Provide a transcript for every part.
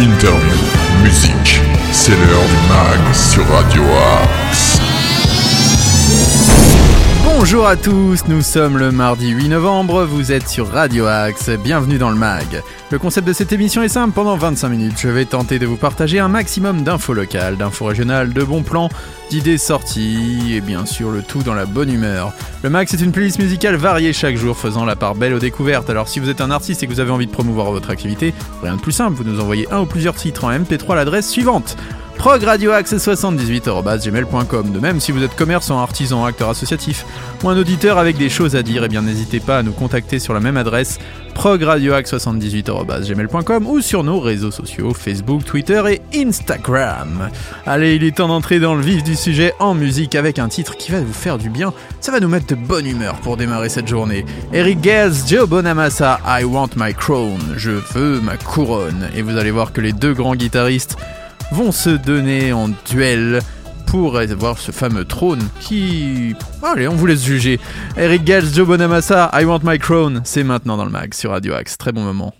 interview, musique. C'est l'heure du mag sur Radio Axe. Bonjour à tous, nous sommes le mardi 8 novembre, vous êtes sur Radio Axe, bienvenue dans le MAG. Le concept de cette émission est simple, pendant 25 minutes, je vais tenter de vous partager un maximum d'infos locales, d'infos régionales, de bons plans, d'idées sorties, et bien sûr le tout dans la bonne humeur. Le MAG c'est une playlist musicale variée chaque jour, faisant la part belle aux découvertes, alors si vous êtes un artiste et que vous avez envie de promouvoir votre activité, rien de plus simple, vous nous envoyez un ou plusieurs titres en MP3 à l'adresse suivante progradioaxe78.gmail.com De même, si vous êtes commerçant, artisan, acteur associatif ou un auditeur avec des choses à dire, eh bien n'hésitez pas à nous contacter sur la même adresse progradioaxe78.gmail.com ou sur nos réseaux sociaux Facebook, Twitter et Instagram. Allez, il est temps d'entrer dans le vif du sujet en musique avec un titre qui va vous faire du bien. Ça va nous mettre de bonne humeur pour démarrer cette journée. Eric Gales, Joe Bonamassa, I Want My Crown. Je veux ma couronne. Et vous allez voir que les deux grands guitaristes vont se donner en duel pour avoir ce fameux trône qui... Allez, on vous laisse juger. Eric Gales, Joe Bonamassa, I Want My Crown, c'est maintenant dans le mag sur Radio Axe. Très bon moment.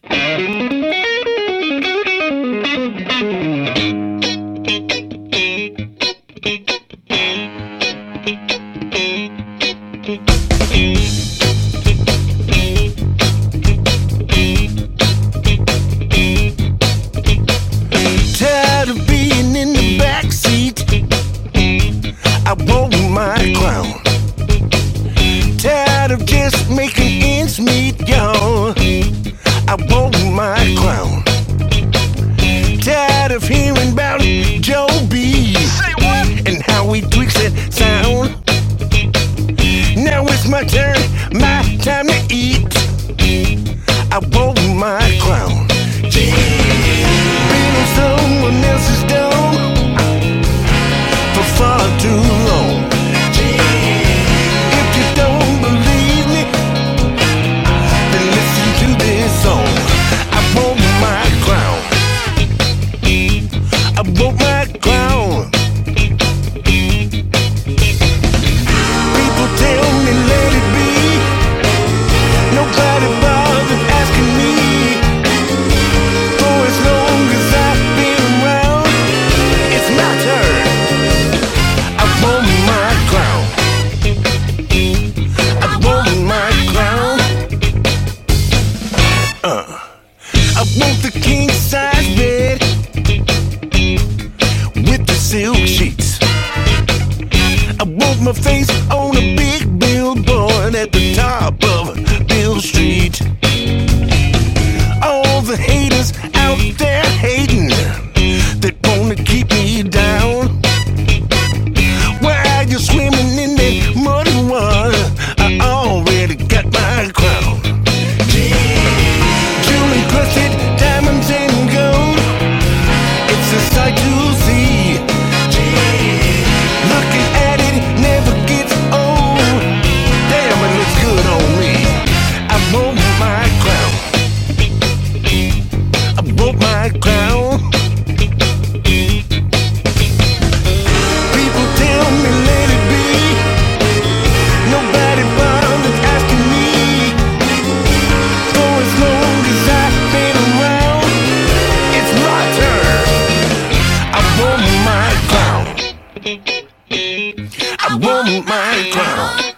I want my crown.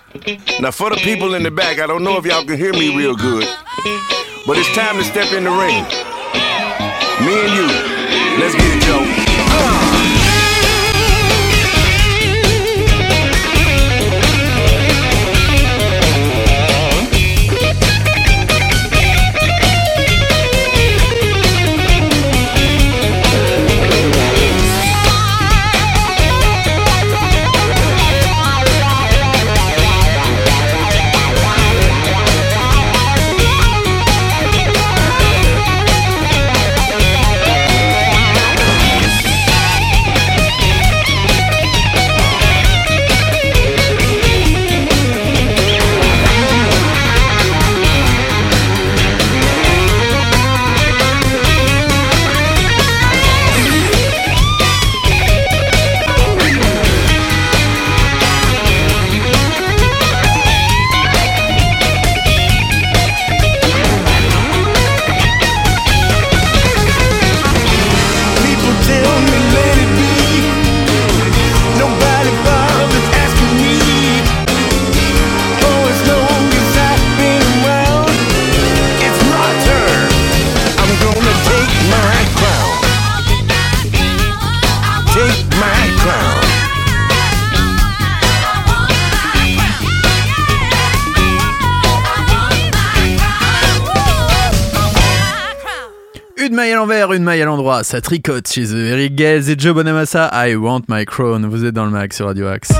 Now, for the people in the back, I don't know if y'all can hear me real good, but it's time to step in the ring. Me and you, let's get it, Joe. L'envers, une maille à l'endroit, ça tricote chez eux. Eric Gales et Joe Bonamassa, I Want My Crown. Vous êtes dans le mag sur Radio Axe.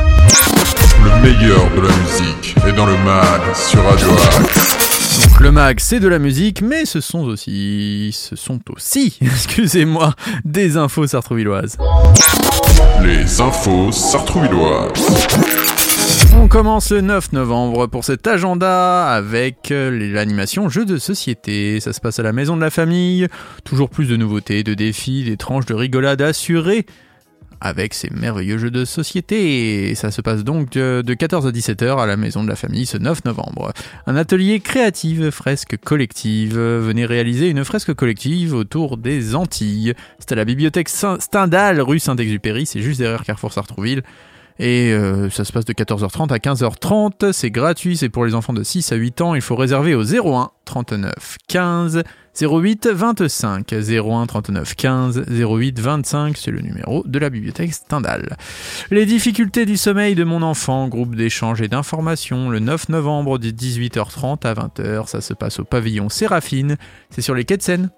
Le meilleur de la musique est dans le mag sur Radio Axe. Donc le mag, c'est de la musique, mais ce sont aussi, ce sont aussi, excusez-moi, des infos sartrouvilloises. Les infos sartrouvilloises. On commence le 9 novembre pour cet agenda avec euh, l'animation jeux de société. Ça se passe à la maison de la famille. Toujours plus de nouveautés, de défis, des tranches de rigolade assurées avec ces merveilleux jeux de société. Et ça se passe donc de de 14 à 17h à la maison de la famille ce 9 novembre. Un atelier créative, fresque collective. Venez réaliser une fresque collective autour des Antilles. C'est à la bibliothèque Stendhal, rue Saint-Exupéry, c'est juste derrière Carrefour Sartrouville. Et euh, ça se passe de 14h30 à 15h30. C'est gratuit, c'est pour les enfants de 6 à 8 ans. Il faut réserver au 01 39 15 08 25. 01 39 15 08 25, c'est le numéro de la bibliothèque Stendhal. Les difficultés du sommeil de mon enfant, groupe d'échange et d'information, le 9 novembre de 18h30 à 20h. Ça se passe au pavillon Séraphine. C'est sur les quais de.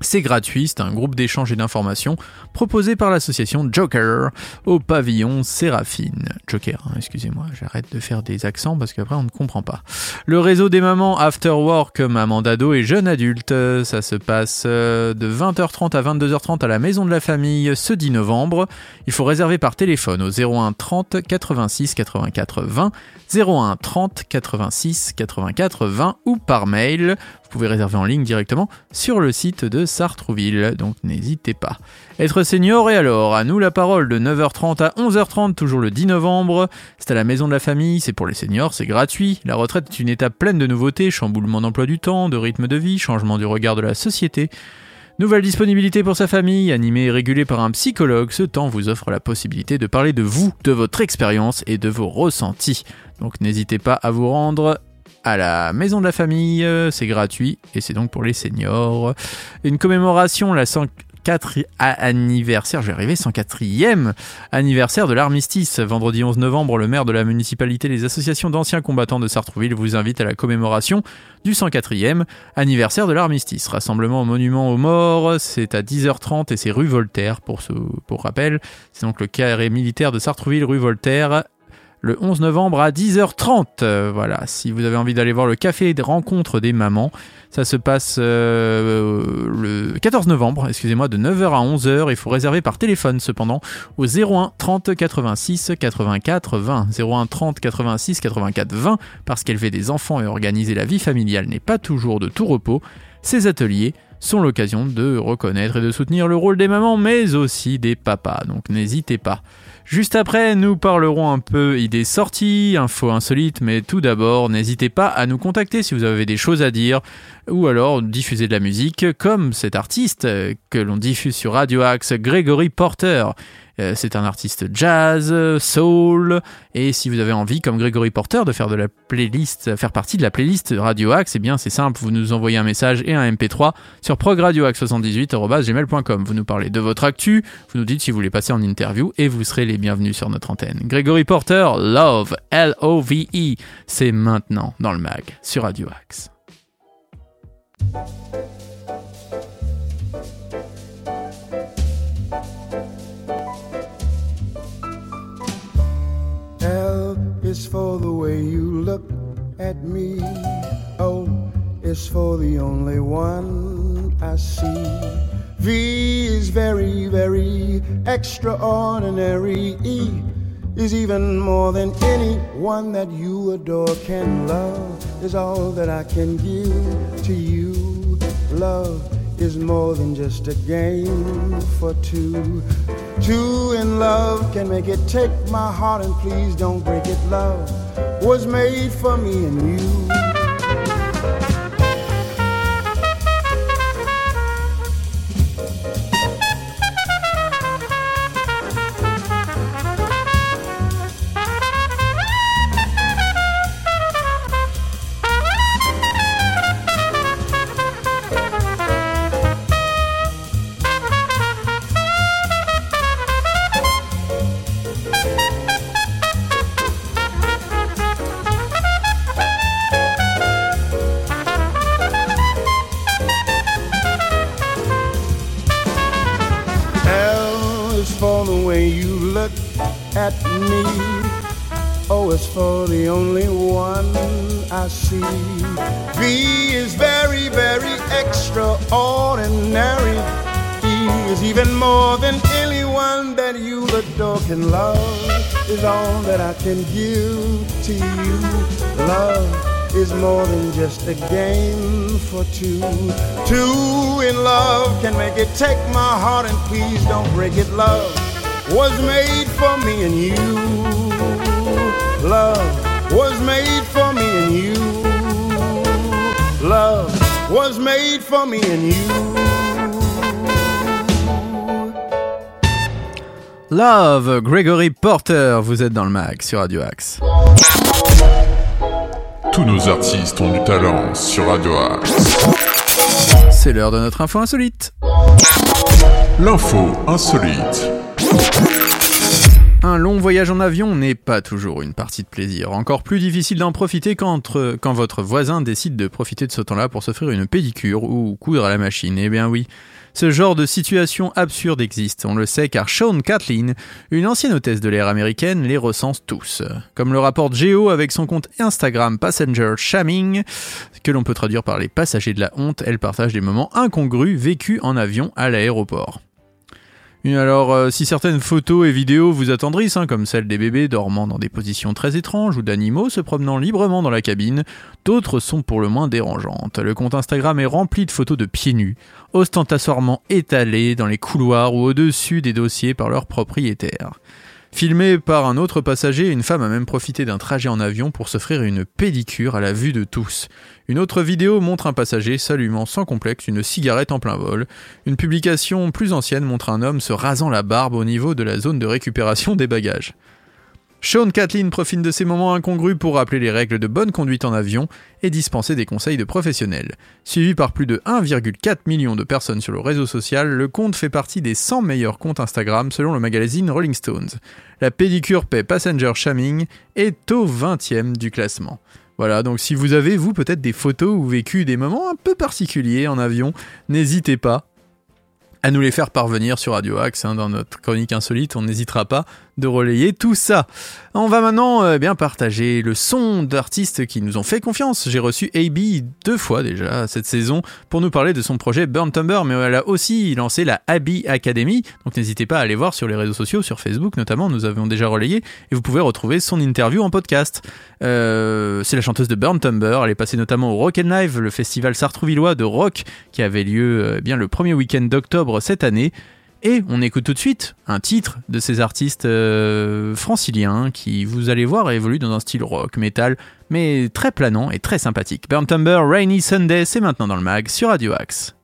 C'est gratuit, c'est un groupe d'échange et d'information proposé par l'association Joker au pavillon Séraphine. Joker, hein, excusez-moi, j'arrête de faire des accents parce qu'après on ne comprend pas. Le réseau des mamans After Work, maman d'ado et jeunes adultes, ça se passe euh, de 20h30 à 22h30 à la maison de la famille ce 10 novembre. Il faut réserver par téléphone au 01 30 86 84 20, 01 30 86 84 20 ou par mail. Vous pouvez réserver en ligne directement sur le site de Sartrouville, donc n'hésitez pas. Être senior et alors, à nous la parole de 9h30 à 11h30, toujours le 10 novembre. C'est à la maison de la famille, c'est pour les seniors, c'est gratuit. La retraite est une étape pleine de nouveautés, chamboulement d'emploi du temps, de rythme de vie, changement du regard de la société. Nouvelle disponibilité pour sa famille, animée et régulée par un psychologue, ce temps vous offre la possibilité de parler de vous, de votre expérience et de vos ressentis. Donc n'hésitez pas à vous rendre à la maison de la famille, euh, c'est gratuit et c'est donc pour les seniors. Une commémoration, la 104 anniversaire, je vais arriver, 104e anniversaire de l'armistice. Vendredi 11 novembre, le maire de la municipalité, les associations d'anciens combattants de Sartrouville vous invitent à la commémoration du 104e anniversaire de l'armistice. Rassemblement au monument aux morts, c'est à 10h30 et c'est rue Voltaire pour, pour rappel. C'est donc le carré militaire de Sartrouville, rue Voltaire, le 11 novembre à 10h30. Euh, voilà, si vous avez envie d'aller voir le café de rencontre des mamans, ça se passe euh, le 14 novembre, excusez-moi, de 9h à 11h. Il faut réserver par téléphone cependant au 01 30 86 84 20. 01 30 86 84 20 parce qu'élever des enfants et organiser la vie familiale n'est pas toujours de tout repos. Ces ateliers sont l'occasion de reconnaître et de soutenir le rôle des mamans, mais aussi des papas. Donc n'hésitez pas. Juste après, nous parlerons un peu idées sorties, infos insolites, mais tout d'abord, n'hésitez pas à nous contacter si vous avez des choses à dire, ou alors diffuser de la musique, comme cet artiste euh, que l'on diffuse sur Radio Axe, Gregory Porter. Euh, C'est un artiste jazz, soul, et si vous avez envie, comme Gregory Porter, de faire de la playlist, faire partie de la playlist Radio Axe, eh bien c'est simple, vous nous envoyez un message et un MP3 sur progradioaxe78.gmail.com. Vous nous parlez de votre actu, vous nous dites si vous voulez passer en interview, et vous serez les bienvenus sur notre antenne. Gregory Porter, Love, L-O-V-E, c'est maintenant dans le mag sur Radio Axe. The only one I see. V is very, very extraordinary. E is even more than anyone that you adore can love. Is all that I can give to you. Love is more than just a game for two. Two in love can make it. Take my heart and please don't break it. Love was made for me and you. Love. Is all that I can give to you. Love is more than just a game for two. Two in love can make it. Take my heart and please don't break it. Love was made for me and you. Love was made for me and you. Love was made for me and you. Love, Gregory Porter, vous êtes dans le mag sur Radio Axe. Tous nos artistes ont du talent sur Radio Axe. C'est l'heure de notre info insolite. L'info insolite. Un long voyage en avion n'est pas toujours une partie de plaisir. Encore plus difficile d'en profiter quand, votre voisin décide de profiter de ce temps-là pour s'offrir une pédicure ou coudre à la machine. Eh bien oui, ce genre de situation absurde existe, on le sait car Sean Kathleen, une ancienne hôtesse de l'air américaine, les recense tous. Comme le rapporte Geo avec son compte Instagram Passenger Shamming, que l'on peut traduire par les passagers de la honte, elle partage des moments incongrus vécus en avion à l'aéroport. Alors, euh, si certaines photos et vidéos vous attendrissent, hein, comme celle des bébés dormant dans des positions très étranges ou d'animaux se promenant librement dans la cabine, d'autres sont pour le moins dérangeantes. Le compte Instagram est rempli de photos de pieds nus, ostentatoirement étalés dans les couloirs ou au-dessus des dossiers par leurs propriétaires. Filmé par un autre passager, une femme a même profité d'un trajet en avion pour s'offrir une pédicure à la vue de tous. Une autre vidéo montre un passager s'allumant sans complexe une cigarette en plein vol. Une publication plus ancienne montre un homme se rasant la barbe au niveau de la zone de récupération des bagages. Sean Kathleen profite de ces moments incongrus pour rappeler les règles de bonne conduite en avion et dispenser des conseils de professionnels. Suivi par plus de 1,4 million de personnes sur le réseau social, le compte fait partie des 100 meilleurs comptes Instagram selon le magazine Rolling Stones. La pédicure paix Passenger Shamming est au 20e du classement. Voilà, donc si vous avez, vous, peut-être des photos ou vécu des moments un peu particuliers en avion, n'hésitez pas à nous les faire parvenir sur Radio Axe hein, dans notre chronique insolite. On n'hésitera pas de relayer tout ça. On va maintenant euh, bien partager le son d'artistes qui nous ont fait confiance. J'ai reçu AB deux fois déjà cette saison pour nous parler de son projet Burn Tumber, mais elle a aussi lancé la Abby Academy. Donc n'hésitez pas à aller voir sur les réseaux sociaux, sur Facebook notamment. Nous avons déjà relayé et vous pouvez retrouver son interview en podcast. Euh, c'est la chanteuse de Burn Tumber. Elle est passée notamment au Rock and Live, le festival sartrouvillois de rock qui avait lieu euh, bien le premier week-end d'octobre cette année. Et on écoute tout de suite un titre de ces artistes euh, franciliens qui, vous allez voir, évoluent dans un style rock, metal, mais très planant et très sympathique. Burn Tumber, Rainy Sunday, c'est maintenant dans le mag sur Radio Axe.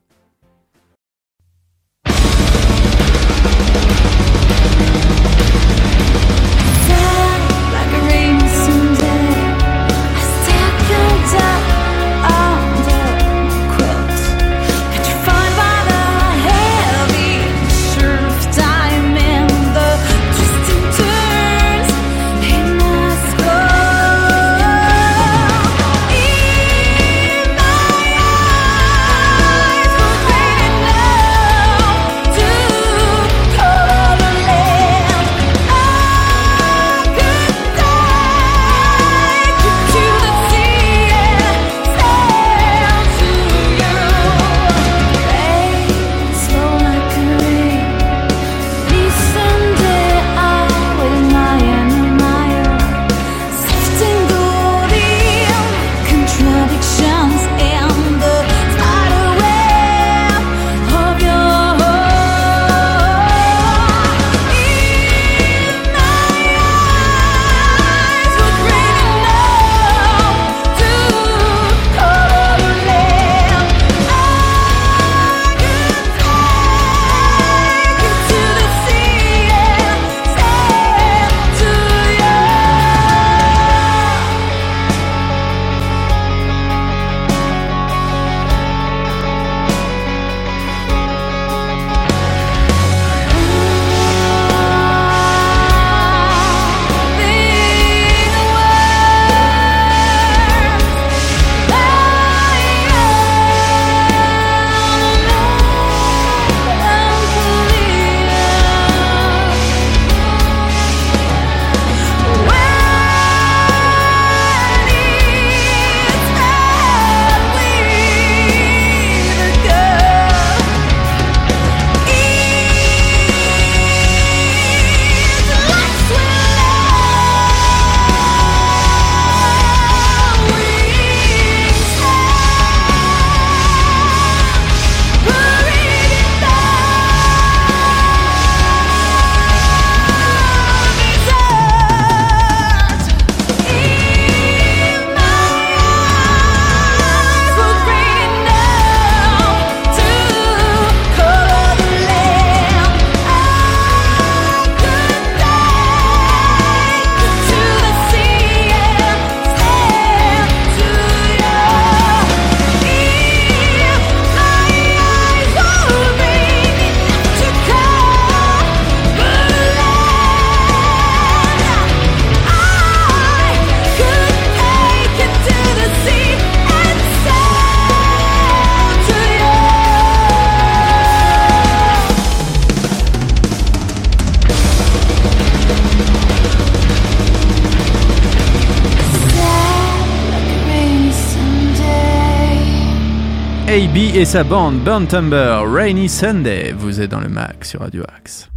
AB et sa bande Burn Timber, Rainy Sunday. Vous êtes dans le mag sur Radio Axe.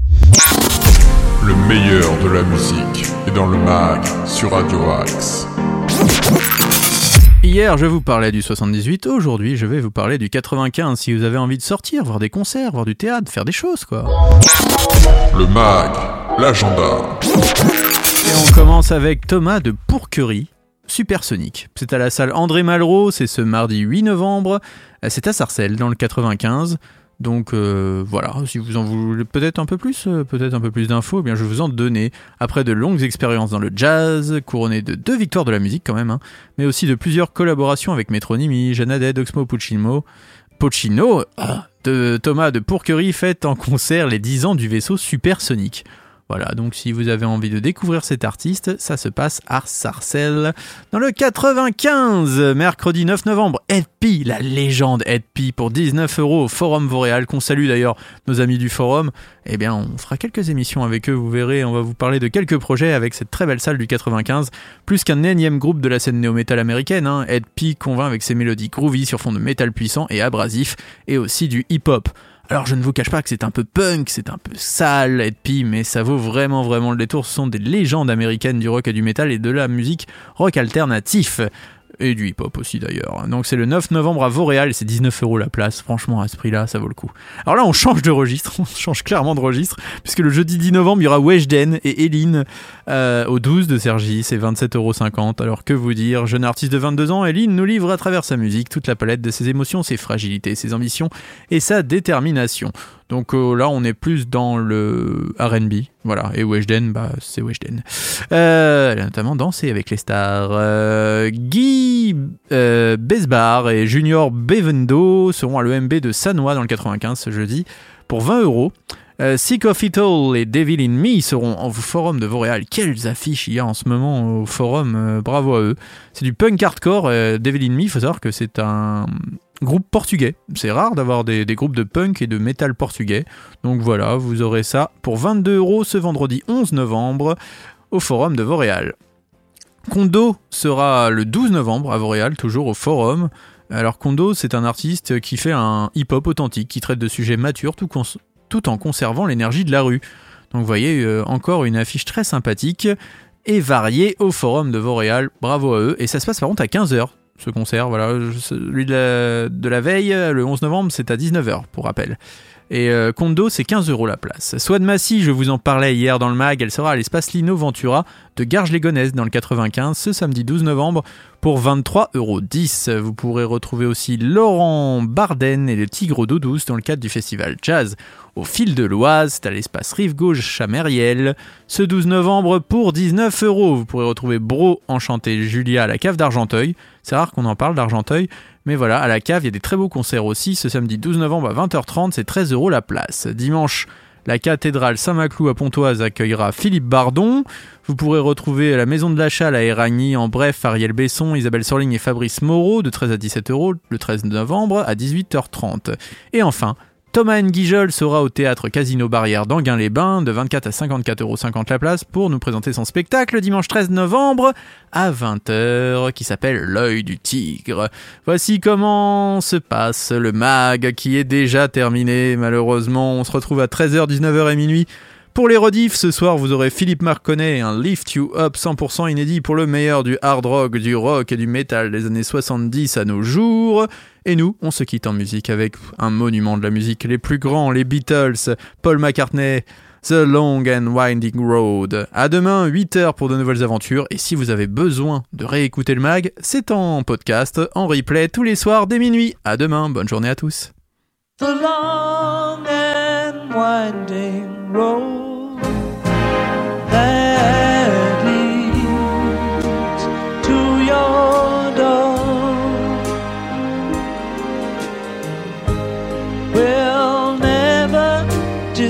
Le meilleur de la musique est dans le mag sur Radio Axe. Hier, je vous parlais du 78. Aujourd'hui, je vais vous parler du 95. Si vous avez envie de sortir, voir des concerts, voir du théâtre, faire des choses, quoi. Le mag, l'agenda. Et on commence avec Thomas de Pourquerie, Supersonic. C'est à la salle André Malraux, c'est ce mardi 8 novembre. Euh, C'est à Sarcelles, dans le 95. Donc euh, voilà, si vous en voulez peut-être un peu plus, euh, peut-être un peu plus d'infos, eh bien je vais vous en donner. Après de longues expériences dans le jazz, couronnées de deux victoires de la musique quand même, hein, mais aussi de plusieurs collaborations avec Metronimi, Jeanne Oxmo Puccino, Puccino, ah, de Thomas de Pourquerie fête en concert les 10 ans du vaisseau supersonique. Voilà, donc si vous avez envie de découvrir cet artiste, ça se passe à Sarcelles dans le 95, mercredi 9 novembre. Ed la légende Ed pour 19 euros au Forum Vauréal, qu'on salue d'ailleurs nos amis du Forum. Eh bien, on fera quelques émissions avec eux, vous verrez, on va vous parler de quelques projets avec cette très belle salle du 95, plus qu'un énième groupe de la scène néo-metal américaine. Hein. Ed convainc avec ses mélodies groovy sur fond de métal puissant et abrasif, et aussi du hip-hop. Alors je ne vous cache pas que c'est un peu punk, c'est un peu sale, Ed P, mais ça vaut vraiment vraiment le détour. Ce sont des légendes américaines du rock et du métal et de la musique rock alternatif. Et du hip-hop aussi d'ailleurs. Donc c'est le 9 novembre à Vauréal c'est 19 euros la place. Franchement, à ce prix-là, ça vaut le coup. Alors là, on change de registre, on change clairement de registre, puisque le jeudi 10 novembre, il y aura Weshden et Eline euh, au 12 de Sergi, c'est 27,50 euros. Alors que vous dire, jeune artiste de 22 ans, Eline nous livre à travers sa musique toute la palette de ses émotions, ses fragilités, ses ambitions et sa détermination. Donc euh, là, on est plus dans le R&B, voilà. Et Weshden, bah c'est Weshden. Euh, elle a notamment dansé avec les stars. Euh, Guy Besbar et Junior Bevendo seront à l'EMB de Sanois dans le 95 ce jeudi pour 20 euros. Sick of It All et Devil in Me seront au forum de Vauréal. Quelles affiches il y a en ce moment au forum, bravo à eux. C'est du punk hardcore. Devil in Me, il faut savoir que c'est un groupe portugais. C'est rare d'avoir des, groupes de punk et de métal portugais. Donc voilà, vous aurez ça pour 22 euros ce vendredi 11 novembre au forum de Vauréal. Kondo sera le 12 novembre à Vauréal, toujours au forum. Alors Kondo, c'est un artiste qui fait un hip-hop authentique, qui traite de sujets matures tout, en conservant l'énergie de la rue. Donc vous voyez, euh, encore une affiche très sympathique et variée au forum de Vauréal. Bravo à eux. Et ça se passe par contre à 15h, ce concert. Voilà, celui de la, veille, le 11 novembre, c'est à 19h, pour rappel. Et euh, c'est 15 euros la place. Swad Massy, je vous en parlais hier dans le mag, elle sera à l'espace Lino Ventura de Garges-les-Gonesse dans le 95 ce samedi 12 novembre pour 23,10 euros. Vous pourrez retrouver aussi Laurent Barden et le Tigre d'eau douce dans le cadre du festival Jazz au fil de l'Oise, à l'espace Rive Gauche à Mériel, ce 12 novembre pour 19 euros. Vous pourrez retrouver Bro Enchanté Julia à la cave d'Argenteuil. C'est rare qu'on en parle d'Argenteuil, mais voilà, à la cave, il y a des très beaux concerts aussi. Ce samedi 12 novembre à 20h30, c'est 13 euros la place. Dimanche, la cathédrale Saint-Maclou à Pontoise accueillera Philippe Bardon. Vous pourrez retrouver la Maison de l'achat à Éragny, en bref, Ariel Besson, Isabelle Sorling et Fabrice Moreau de 13 à 17 euros le 13 novembre à 18h30. Et enfin, Thomas Nguijol sera au théâtre Casino Barrière d'Anguin-les-Bains de 24 à 54,50 euros la place pour nous présenter son spectacle dimanche 13 novembre à 20h qui s'appelle L'œil du tigre. Voici comment se passe le mag qui est déjà terminé malheureusement. On se retrouve à 13h, 19h et minuit. Pour les rediffs, ce soir, vous aurez Philippe Marconnet et un Lift You Up 100% inédit pour le meilleur du hard rock, du rock et du metal des années 70 à nos jours. Et nous, on se quitte en musique avec un monument de la musique, les plus grands, les Beatles, Paul McCartney, The Long and Winding Road. À demain, 8h pour de nouvelles aventures. Et si vous avez besoin de réécouter le mag, c'est en podcast, en replay tous les soirs dès minuit. À demain, bonne journée à tous. the long and winding road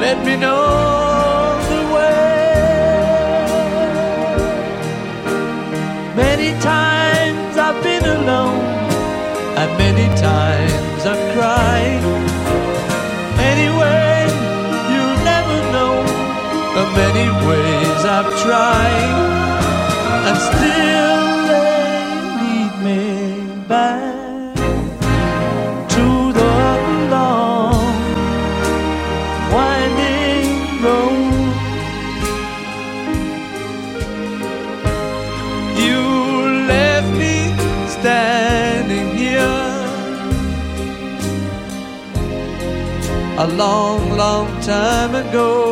Let me know the way. Many times I've been alone, and many times I've cried. Anyway, you'll never know the many ways I've tried, and still long, long time ago.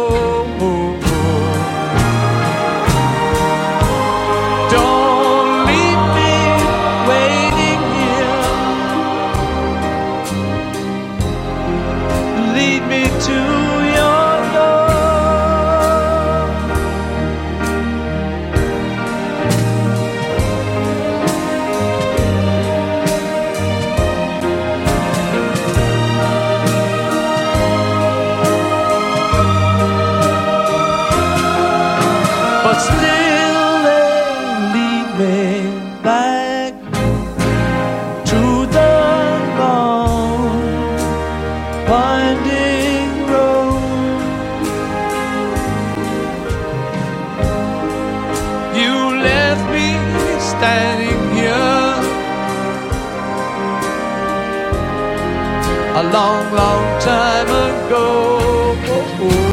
Standing here a long, long time ago.